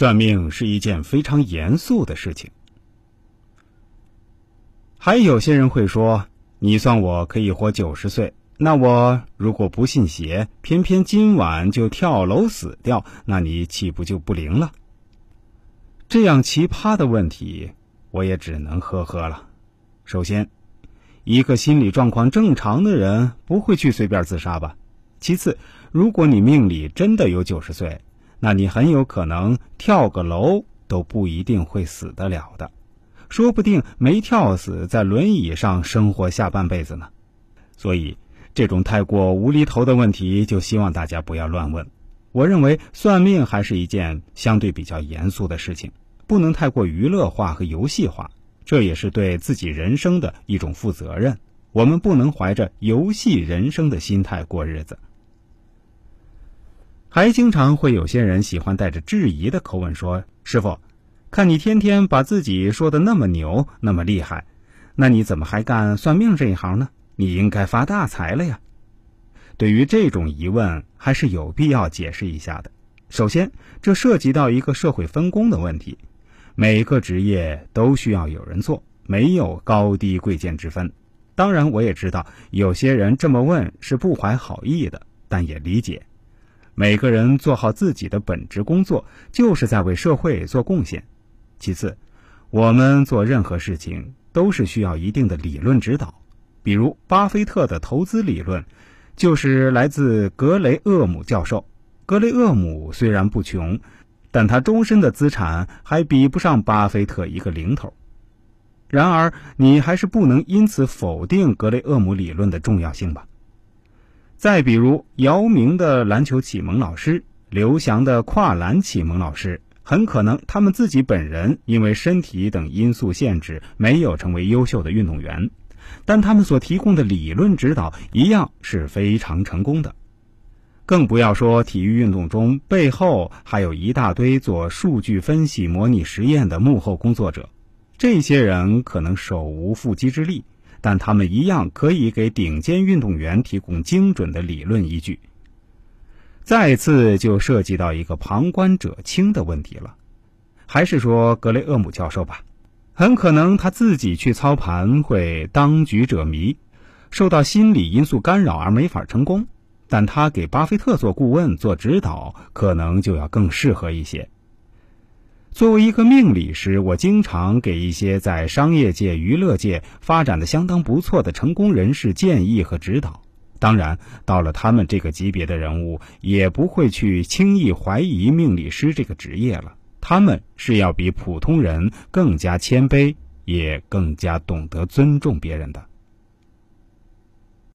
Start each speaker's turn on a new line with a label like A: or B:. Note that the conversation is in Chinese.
A: 算命是一件非常严肃的事情。还有些人会说：“你算我可以活九十岁，那我如果不信邪，偏偏今晚就跳楼死掉，那你岂不就不灵了？”这样奇葩的问题，我也只能呵呵了。首先，一个心理状况正常的人不会去随便自杀吧？其次，如果你命里真的有九十岁，那你很有可能跳个楼都不一定会死得了的，说不定没跳死，在轮椅上生活下半辈子呢。所以，这种太过无厘头的问题，就希望大家不要乱问。我认为算命还是一件相对比较严肃的事情，不能太过娱乐化和游戏化，这也是对自己人生的一种负责任。我们不能怀着游戏人生的心态过日子。还经常会有些人喜欢带着质疑的口吻说：“师傅，看你天天把自己说的那么牛，那么厉害，那你怎么还干算命这一行呢？你应该发大财了呀！”对于这种疑问，还是有必要解释一下的。首先，这涉及到一个社会分工的问题，每个职业都需要有人做，没有高低贵贱之分。当然，我也知道有些人这么问是不怀好意的，但也理解。每个人做好自己的本职工作，就是在为社会做贡献。其次，我们做任何事情都是需要一定的理论指导，比如巴菲特的投资理论，就是来自格雷厄姆教授。格雷厄姆虽然不穷，但他终身的资产还比不上巴菲特一个零头。然而，你还是不能因此否定格雷厄姆理论的重要性吧？再比如，姚明的篮球启蒙老师，刘翔的跨栏启蒙老师，很可能他们自己本人因为身体等因素限制，没有成为优秀的运动员，但他们所提供的理论指导一样是非常成功的。更不要说体育运动中背后还有一大堆做数据分析、模拟实验的幕后工作者，这些人可能手无缚鸡之力。但他们一样可以给顶尖运动员提供精准的理论依据。再次就涉及到一个旁观者清的问题了，还是说格雷厄姆教授吧？很可能他自己去操盘会当局者迷，受到心理因素干扰而没法成功，但他给巴菲特做顾问做指导，可能就要更适合一些。作为一个命理师，我经常给一些在商业界、娱乐界发展的相当不错的成功人士建议和指导。当然，到了他们这个级别的人物，也不会去轻易怀疑命理师这个职业了。他们是要比普通人更加谦卑，也更加懂得尊重别人的。